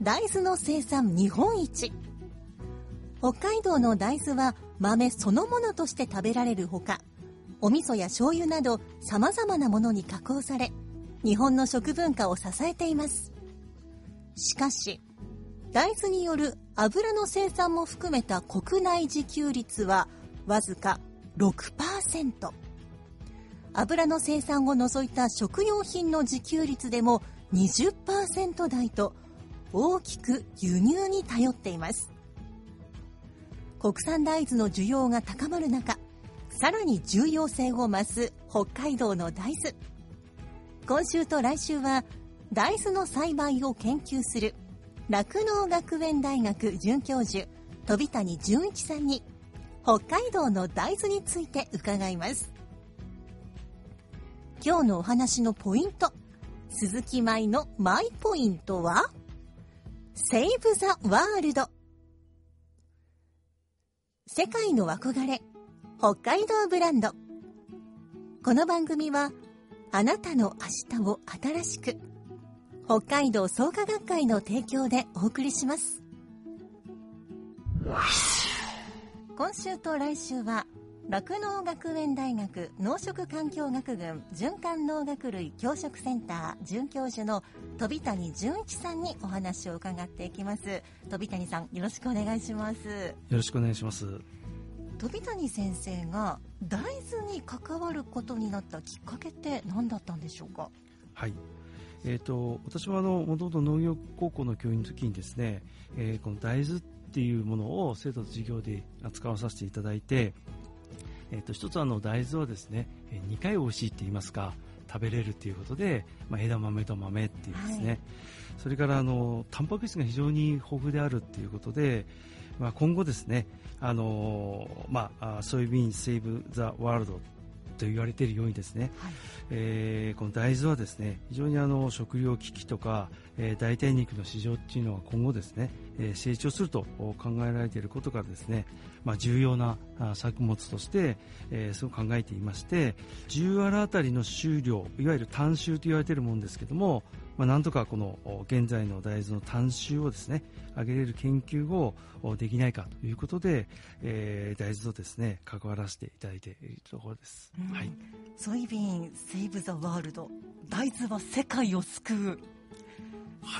大豆の生産日本一。北海道の大豆は豆そのものとして食べられるほか、お味噌や醤油など様々なものに加工され、日本の食文化を支えています。しかし、大豆による油の生産も含めた国内自給率はわずか6%。油の生産を除いた食用品の自給率でも20%台と大きく輸入に頼っています。国産大豆の需要が高まる中、さらに重要性を増す北海道の大豆。今週と来週は大豆の栽培を研究する酪農学園大学准教授飛谷純一さんに北海道の大豆について伺います今日のお話のポイント鈴木舞のマイポイントは？セーブ・ザ・ワールド世界の憧れ北海道ブランド。この番組はあなたの明日を新しく北海道創価学会の提供でお送りします。今週と来週は酪農学園大学農食環境学群循環農学類教職センター准教授の飛谷純一さんにお話を伺っていきます飛谷さんよろしくお願いしますよろしくお願いします。飛谷先生が大豆に関わることになったきっかけって何だったんでしょうか？はい。えっ、と、私はあの、もともと農業高校の教員の時にですね、えーこの大豆っていうものを生徒の授業で扱わさせていただいて、えっ、と、一つはあの、大豆はですね、え2回美味しいって言いますか、食べれるっていうことで、まあ、枝豆と豆っていうですね、はい。それからあの、タンパク質が非常に豊富であるっていうことで、まあ、今後ですね、あのまあ、あソイビンセーブ・ザ・ワールドと言われているようにですね、はい。えーこの大豆はですね非常にあの食料危機とか、えー代替肉の市場っていうのは今後ですね、えー成長すると考えられていることからですね、まあ、重要なあ作物として、えーそう考えていまして10アラあたりの収量いわゆる単収と言われているものですけども、まあ、なんとかこのお現在の大豆の単収をですね上げれる研究をおできないかということで、えー大豆とですね関わらせていただいているところです。うん。はい。ソイビンセーブ・ザ・ワールド大豆は世界を救う。はい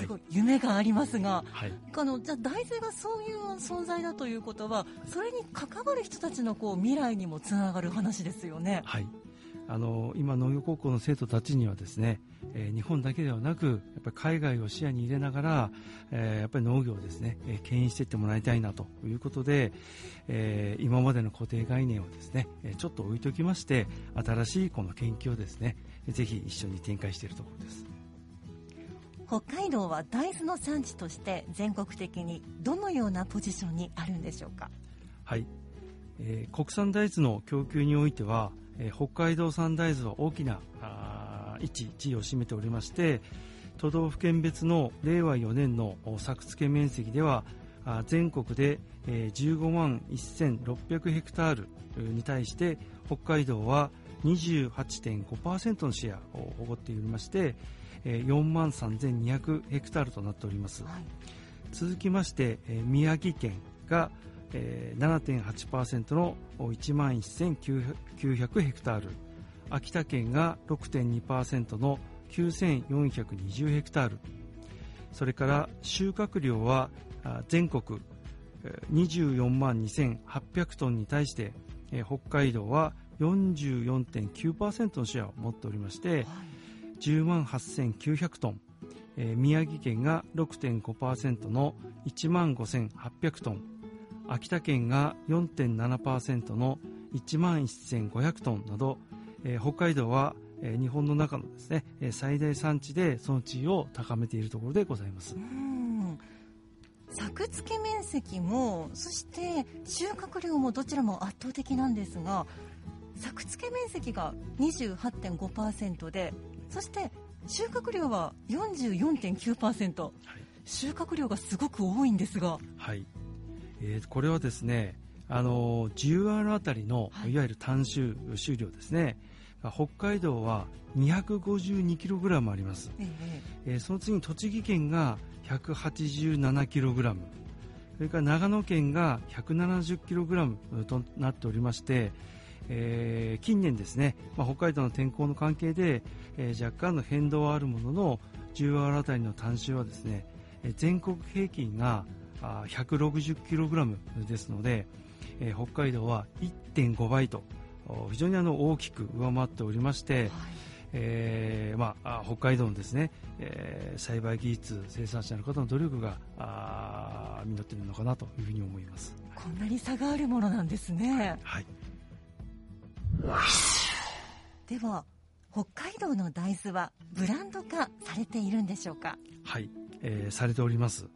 すごい夢がありますが、はいあのじゃあ大豆がそういう存在だということはそれに関わる人たちのこう未来にもつながる話ですよね。はい、あの今、農業高校の生徒たちにはですね、えー日本だけではなくやっぱり海外を視野に入れながら、えーやっぱり農業をですね、えー牽引していってもらいたいなということで、えー今までの固定概念をですね、えーちょっと置いときまして新しいこの研究をですねぜひ一緒に展開しているところです。北海道は大豆の産地として全国的にどのようなポジションにあるんでしょうか？はい、えー国産大豆の供給においては、えー北海道産大豆は大きなあ位置地位を占めておりまして都道府県別の令和4年の作付け面積ではあ全国で、えー15万1600ヘクタールに対して北海道は28.5%のシェアを誇っておりまして、えー4万3200ヘクタールとなっております。はい。続きまして、えー宮城県が、えー7.8%の1万1900ヘクタール。秋田県が6.2%の9420ヘクタール。それから収穫量はあ全国えー24万2800トンに対して、えー北海道は44.9%のシェアを持っておりまして、10万8900トン、えー宮城県が6.5%の1万5800トン、秋田県が4.7%の1万1500トンなど、えー北海道は、日本の中のですね、最大産地でその地位を高めているところでございます。作付け面積もそして収穫量もどちらも圧倒的なんですが作付け面積が28.5%でそして収穫量は44.9%収穫量がすごく多いんですが。はい、えーこれはですね、あのー10アールあたりの、はい。い、わゆる単収収量ですね、北海道は 252kg あります、えええーその次に栃木県が 187kg それから長野県が 170kg となっておりまして、えー近年ですね、まあ、北海道の天候の関係で、えー若干の変動はあるものの10アールあたりの単収はですねえー全国平均があー 160kg ですので、えー北海道は1.5倍とお非常にあの大きく上回っておりまして、はい。えーまあ、あ北海道のですね、えー栽培技術生産者の方の努力が実っているのかなというふうに思います。こんなに差があるものなんですね。はい、では北海道の大豆はブランド化されているんでしょうか？はい、えーされております。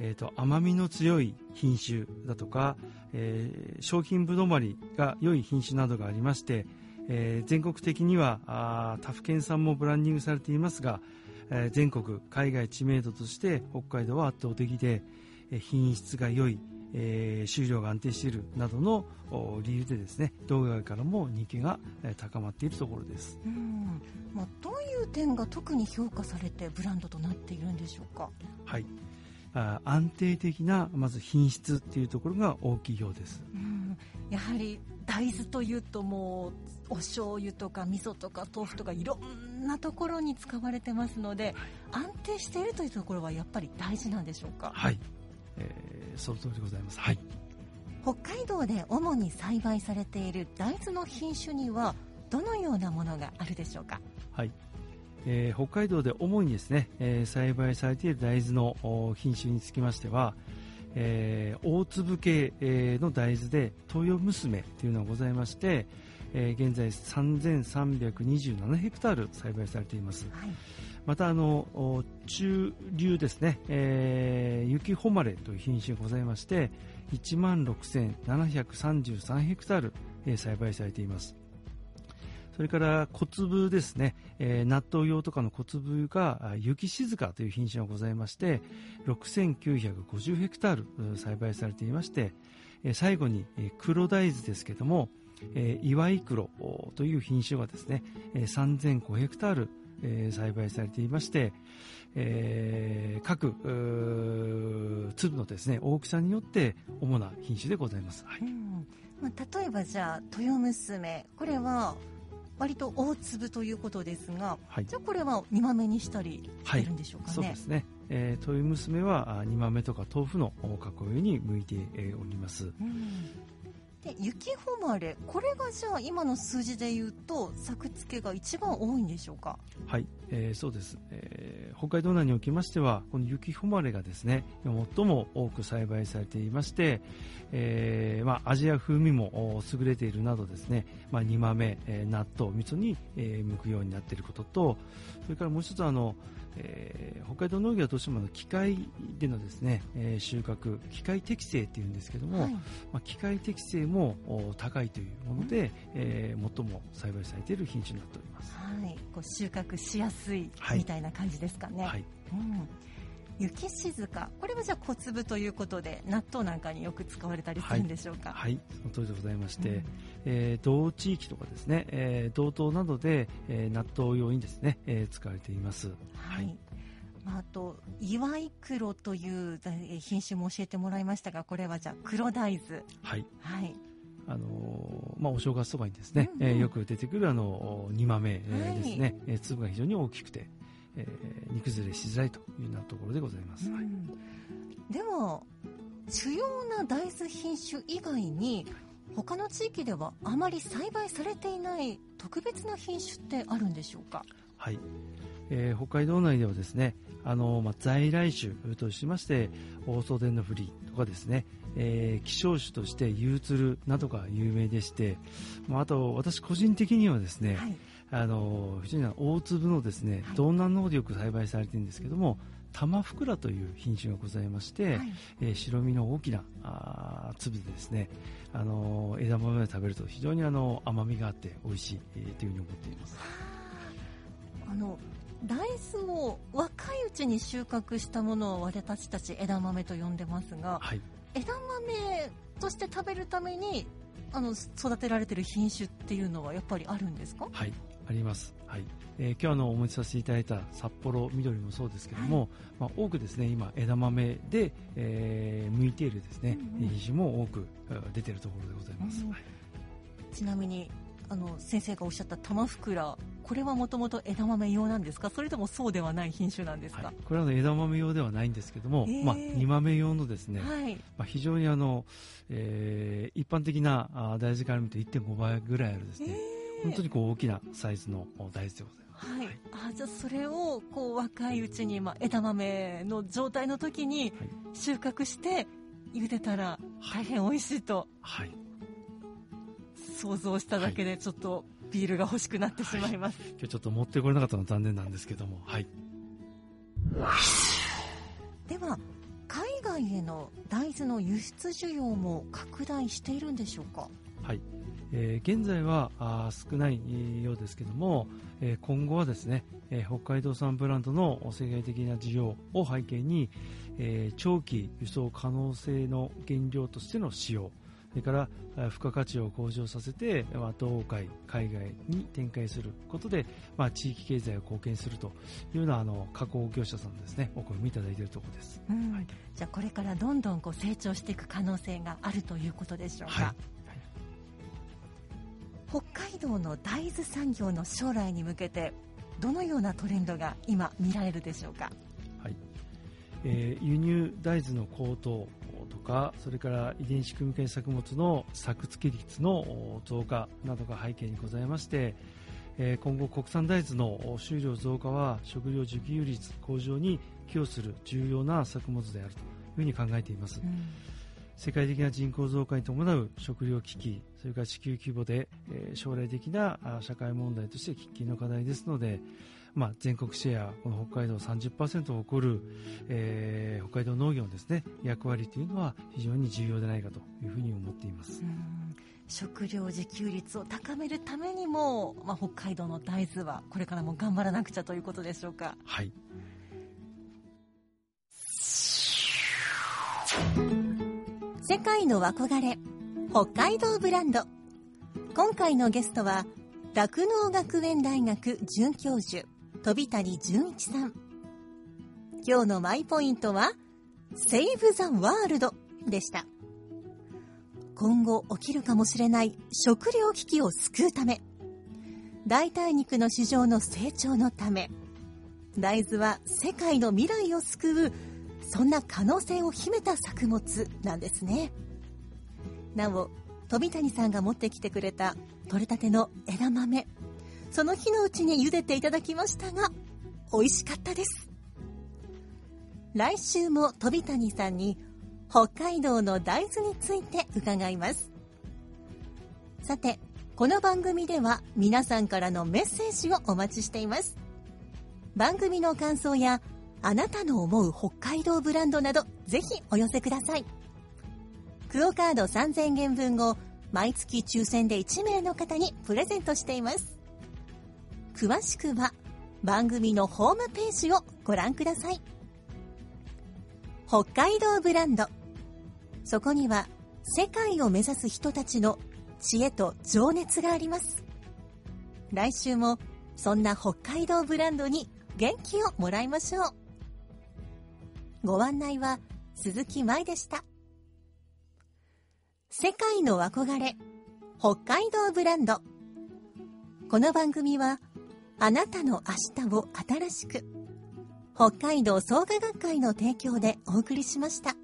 えーと甘みの強い品種だとか、えー商品ぶどまりが良い品種などがありまして、えー全国的にはあ他府県産もブランディングされていますが、えー全国海外知名度として北海道は圧倒的で、えー品質が良い、えー収量が安定しているなどのお理由でですね道外からも人気がえー高まっているところです。うん、まあ、どういう点が特に評価されてブランドとなっているんでしょうか？はい、安定的なまず品質っていうところが大きいようです。うん。やはり大豆というともうお醤油とか味噌とか豆腐とかいろんなところに使われてますので安定しているというところはやっぱり大事なんでしょうか？はい、えーその通りでございます。はい、北海道で主に栽培されている大豆の品種にはどのようなものがあるでしょうか？はい。えー北海道で主にですね、えー栽培されている大豆のお品種につきましては、えー大粒系、えーの大豆で豊娘というのがございまして、えー現在3327ヘクタール栽培されています。はいまたあの中流ですね、えー雪誉れという品種がございまして1万6733ヘクタール、えー栽培されています。それから小粒ですね、えー納豆用とかの小粒が雪静かという品種がございまして6950ヘクタール栽培されていまして、最後に、黒大豆ですけども、岩井黒という品種がですね、えー3005ヘクタールえー栽培されていまして、えー各粒のですね大きさによって主な品種でございます。はい。うん。まあ、例えばじゃあ豊娘。これは割と大粒ということですがはい。じゃあこれは煮豆にしたりしてるんでしょうかね、そうですね。えー、豊娘はあ煮豆とか豆腐のお囲いに向いてえーおります。うんで雪誉れこれがじゃあ今の数字で言うと作付けが一番多いんでしょうか？はい、えーそうです、えー北海道内におきましてはこの雪誉れがですね最も多く栽培されていまして、えーまあ、味や風味もお優れているなどですね、まあ、煮豆、えー納豆味噌に、えー向くようになっていることとそれからもう一つあの、えー北海道農業はどうしてもあの機械でのですね、えー収穫機械適正っていうんですけども、はい。まあ、機械適性もお高いというもので、えー最も栽培されている品種になっております。はい、こう収穫しやすいはいみたいな感じですかね、はい。うん、雪静か。これはじゃあ小粒ということで納豆なんかによく使われたりするんでしょうか、はい、その通りでございまして、うん。えー同地域とかですね、えー道東などで、えー納豆用にですね、えー使われています。はいまあ、あと岩井黒というえー品種も教えてもらいましたがこれはじゃあ黒大豆。はい。はい。あのーまあ、お正月そばにですね、うんうん。えーよく出てくるあの煮豆、えですね、えー粒が非常に大きくて、えー煮崩れしづらいというようなところでございます。はいうん。でも主要な大豆品種以外に他の地域ではあまり栽培されていない特別な品種ってあるんでしょうか？はい、えー北海道内ではですねあの、まあ、在来種としましてオーソデンのフリーとかですね、えー希少種としてユーツルなどが有名でして、まあ、あと私個人的にはですね、はい。あの非常に大粒のですねはい。道南の方でよく栽培されているんですけども玉ふくらという品種がございまして、はい。えー白身の大きなあー粒でですね、あの枝豆で食べると非常にあの甘みがあって美味しい、えーというふうに思っています。あの大豆を若いうちに収穫したものを私たち枝豆と呼んでますがはい、枝豆として食べるためにあの育てられてる品種っていうのはやっぱりあるんですか？はい、あります。はい、えー今日あのお持ちさせていただいた札幌緑もそうですけども、まあ、多くですね今枝豆で、えー向いているですね、うんうん品種も多くあ出ているところでございます。うん。はい。ちなみにあの先生がおっしゃった玉ふくらこれはもともと枝豆用なんですか？それともそうではない品種なんですか、はい、これは枝豆用ではないんですけども、えー。まあ、煮豆用のですね、はい。まあ、非常にあの、えー一般的なあ大豆から見ると1.5倍ぐらいあるですね、本当にこう大きなサイズのお大豆でございます。はい、あじゃあそれをこう若いうちに、まあ、枝豆の状態の時に収穫して茹でたら大変美味しいと。はい、想像しただけでちょっとビールが欲しくなってしまいます、今日ちょっと持ってこれなかったのは残念なんですけども、はい、では海外への大豆の輸出需要も拡大しているんでしょうか？はい。えー現在はあー少ないようですけども、えー今後はですね、えー北海道産ブランドの世界的な需要を背景に、えー長期輸送可能性の原料としての使用それから付加価値を向上させて、まあ、道海、海外に展開することで、まあ、地域経済を貢献するというようなあの加工業者さんですね。お声みいただいているところです。うん。はい。じゃあこれからどんどんこう成長していく可能性があるということでしょうか、はい。北海道の大豆産業の将来に向けてどのようなトレンドが今見られるでしょうか。はい。えー輸入大豆の高騰とかそれから遺伝子組み換え作物の作付け率のお増加などが背景にございまして、えー今後国産大豆のお収量増加は食料自給率向上に寄与する重要な作物であるというふうに考えています、世界的な人口増加に伴う食料危機、それから地球規模で、えー将来的なあ社会問題として喫緊の課題ですので、まあ、全国シェア、この北海道30%を誇る、えー北海道農業のですね、役割というのは非常に重要でないかというふうに思っています。うん食料自給率を高めるためにも、まあ、北海道の大豆はこれからも頑張らなくちゃということでしょうかはい。世界の憧れ北海道ブランド今回のゲストは酪農学園大学准教授飛谷純一さん。今日のマイポイントはセーブ・ザ・ワールドでした。今後起きるかもしれない食糧危機を救うため。代替肉の市場の成長のため。大豆は世界の未来を救うそんな可能性を秘めた作物なんですね。なお飛谷さんが持ってきてくれた取れたての枝豆。その日のうちに茹でていただきましたが美味しかったです。来週も飛谷さんに北海道の大豆について伺います。さてこの番組では皆さんからのメッセージをお待ちしています。番組の感想やあなたの思う北海道ブランドなどぜひお寄せください。クオカード3000元分を毎月抽選で1名の方にプレゼントしています。詳しくは番組のホームページをご覧ください。北海道ブランド。そこには世界を目指す人たちの知恵と情熱があります。来週もそんな北海道ブランドに元気をもらいましょう。ご案内は鈴木舞でした。世界の憧れ北海道ブランド。この番組はあなたの明日を新しく北海道創価学会の提供でお送りしました。